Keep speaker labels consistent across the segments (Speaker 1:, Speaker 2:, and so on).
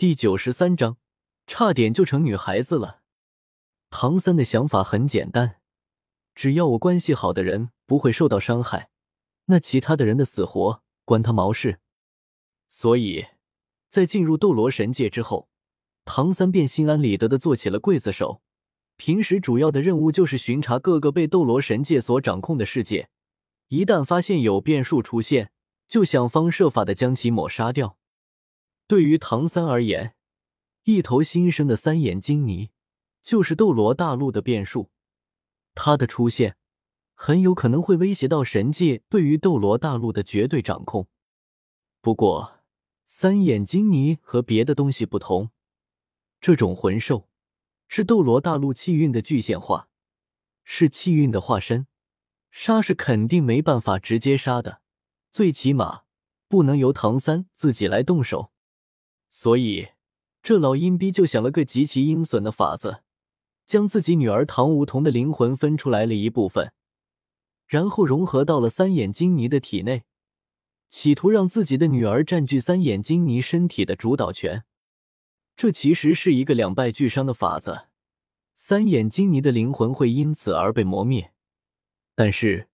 Speaker 1: 第九十三章，差点就成女孩子了。唐三的想法很简单，只要我关系好的人不会受到伤害，那其他的人的死活关他毛事。所以，在进入斗罗神界之后，唐三便心安理得的做起了刽子手。平时主要的任务就是巡查各个被斗罗神界所掌控的世界，一旦发现有变数出现，就想方设法的将其抹杀掉。对于唐三而言，一头新生的三眼金尼就是斗罗大陆的变数。它的出现很有可能会威胁到神界对于斗罗大陆的绝对掌控。不过，三眼金尼和别的东西不同，这种魂兽是斗罗大陆气运的具现化，是气运的化身，杀是肯定没办法直接杀的，最起码不能由唐三自己来动手。所以，这老阴逼就想了个极其阴损的法子，将自己女儿唐梧桐的灵魂分出来了一部分，然后融合到了三眼金尼的体内，企图让自己的女儿占据三眼金尼身体的主导权。这其实是一个两败俱伤的法子，三眼金尼的灵魂会因此而被磨灭，但是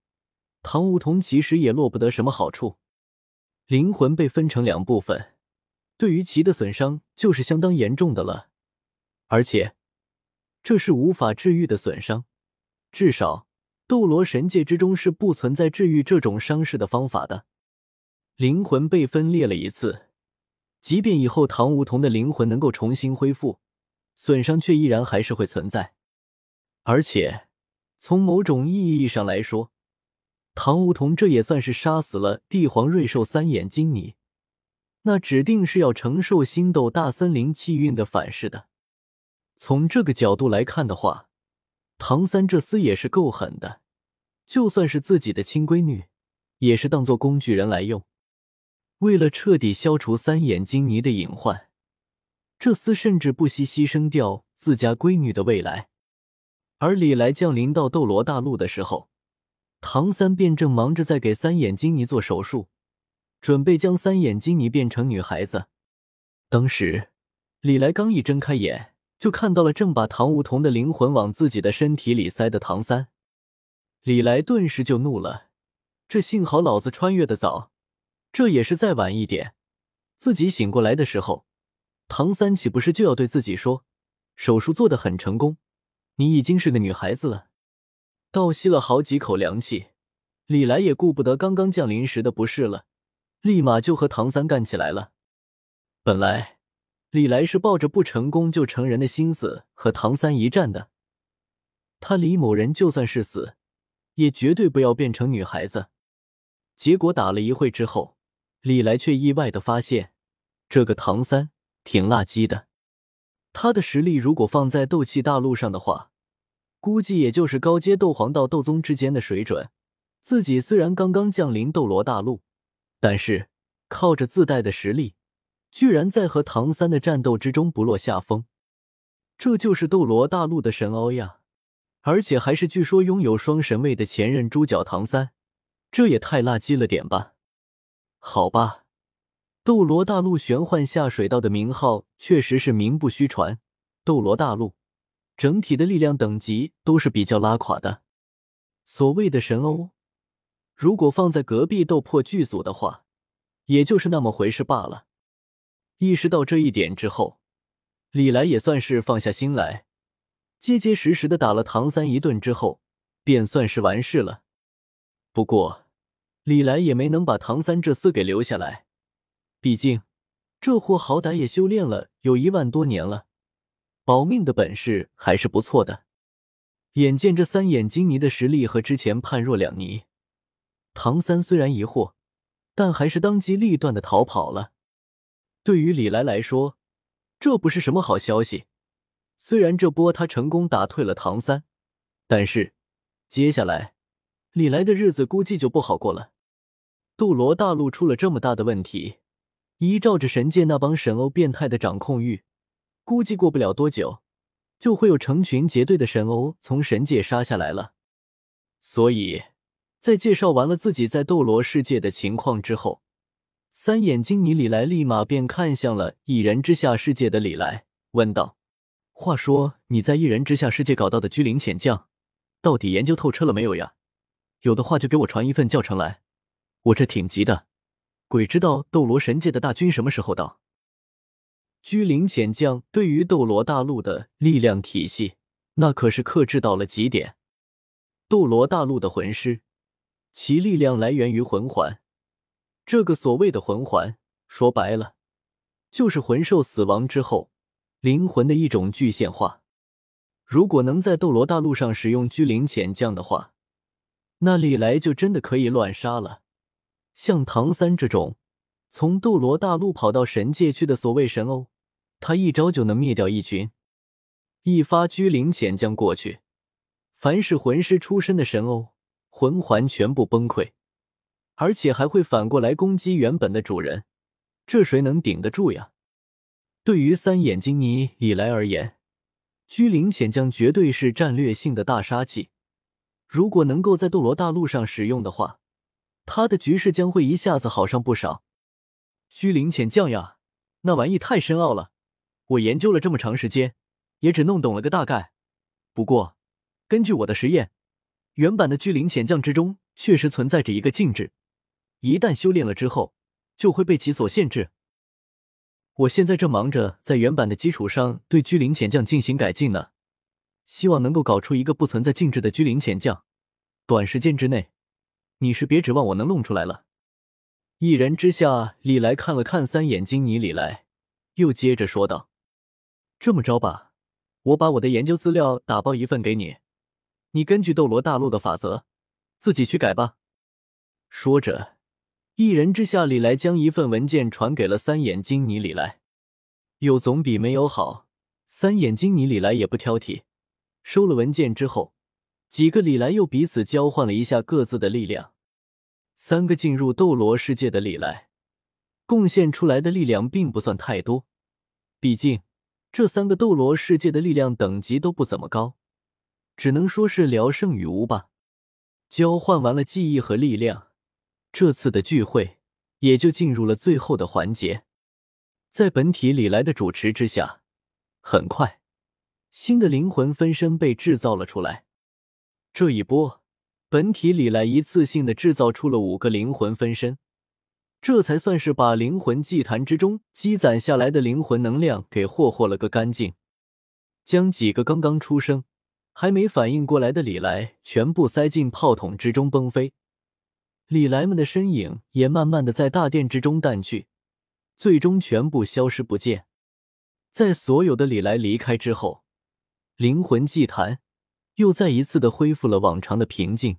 Speaker 1: 唐梧桐其实也落不得什么好处，灵魂被分成两部分。对于其的损伤就是相当严重的了，而且这是无法治愈的损伤，至少斗罗神界之中是不存在治愈这种伤势的方法的。灵魂被分裂了一次，即便以后唐梧桐的灵魂能够重新恢复，损伤却依然还是会存在。而且从某种意义上来说，唐梧桐这也算是杀死了帝皇瑞兽三眼金尼。那指定是要承受星斗大森林气运的反噬的。从这个角度来看的话，唐三这厮也是够狠的。就算是自己的亲闺女，也是当做工具人来用。为了彻底消除三眼金尼的隐患，这厮甚至不惜牺牲掉自家闺女的未来。而李来降临到斗罗大陆的时候，唐三便正忙着在给三眼金尼做手术。准备将三眼金尼变成女孩子。当时，李来刚一睁开眼，就看到了正把唐梧桐的灵魂往自己的身体里塞的唐三。李来顿时就怒了：“这幸好老子穿越的早，这也是再晚一点，自己醒过来的时候，唐三岂不是就要对自己说，手术做的很成功，你已经是个女孩子了？”倒吸了好几口凉气，李来也顾不得刚刚降临时的不适了。立马就和唐三干起来了。本来李来是抱着不成功就成人的心思和唐三一战的，他李某人就算是死，也绝对不要变成女孩子。结果打了一会之后，李来却意外的发现，这个唐三挺垃圾的。他的实力如果放在斗气大陆上的话，估计也就是高阶斗皇到斗宗之间的水准。自己虽然刚刚降临斗罗大陆。但是靠着自带的实力，居然在和唐三的战斗之中不落下风，这就是斗罗大陆的神欧呀！而且还是据说拥有双神位的前任猪脚唐三，这也太垃圾了点吧？好吧，斗罗大陆玄幻下水道的名号确实是名不虚传，斗罗大陆整体的力量等级都是比较拉垮的，所谓的神欧。如果放在隔壁斗破剧组的话，也就是那么回事罢了。意识到这一点之后，李来也算是放下心来，结结实实的打了唐三一顿之后，便算是完事了。不过，李来也没能把唐三这厮给留下来，毕竟这货好歹也修炼了有一万多年了，保命的本事还是不错的。眼见这三眼金尼的实力和之前判若两泥。唐三虽然疑惑，但还是当机立断的逃跑了。对于李来来说，这不是什么好消息。虽然这波他成功打退了唐三，但是接下来李来的日子估计就不好过了。斗罗大陆出了这么大的问题，依照着神界那帮神欧变态的掌控欲，估计过不了多久，就会有成群结队的神欧从神界杀下来了。所以。在介绍完了自己在斗罗世界的情况之后，三眼金尼李来立马便看向了一人之下世界的李来，问道：“话说你在一人之下世界搞到的居灵潜将，到底研究透彻了没有呀？有的话就给我传一份教程来，我这挺急的。鬼知道斗罗神界的大军什么时候到？”居灵潜将对于斗罗大陆的力量体系，那可是克制到了极点。斗罗大陆的魂师，其力量来源于魂环。这个所谓的魂环，说白了，就是魂兽死亡之后灵魂的一种具现化。如果能在斗罗大陆上使用居灵潜将的话，那李来就真的可以乱杀了。像唐三这种从斗罗大陆跑到神界去的所谓神欧，他一招就能灭掉一群。一发居灵潜将过去，凡是魂师出身的神欧，魂环全部崩溃。而且还会反过来攻击原本的主人，这谁能顶得住呀？对于三眼金尼李来而言，居灵潜将绝对是战略性的大杀器。如果能够在斗罗大陆上使用的话，他的局势将会一下子好上不少。居灵潜将呀，那玩意太深奥了，我研究了这么长时间，也只弄懂了个大概。不过，根据我的实验，原版的居灵潜将之中确实存在着一个禁制。一旦修炼了之后，就会被其所限制。我现在正忙着在原版的基础上对居灵潜将进行改进呢，希望能够搞出一个不存在禁制的居灵潜将。短时间之内，你是别指望我能弄出来了。一人之下，李来看了看三眼金尼李来，又接着说道：“这么着吧，我把我的研究资料打包一份给你，你根据斗罗大陆的法则自己去改吧。”说着。一人之下，李来将一份文件传给了三眼金尼李来，有总比没有好。三眼金尼李来也不挑剔，收了文件之后，几个李来又彼此交换了一下各自的力量。三个进入斗罗世界的李来，贡献出来的力量并不算太多，毕竟这三个斗罗世界的力量等级都不怎么高，只能说是聊胜于无吧。交换完了记忆和力量。这次的聚会也就进入了最后的环节，在本体李来的主持之下，很快新的灵魂分身被制造了出来。这一波，本体李来一次性的制造出了五个灵魂分身，这才算是把灵魂祭坛之中积攒下来的灵魂能量给霍霍了个干净，将几个刚刚出生还没反应过来的李来全部塞进炮筒之中崩飞。李来们的身影也慢慢的在大殿之中淡去，最终全部消失不见。在所有的李来离开之后，灵魂祭坛又再一次的恢复了往常的平静。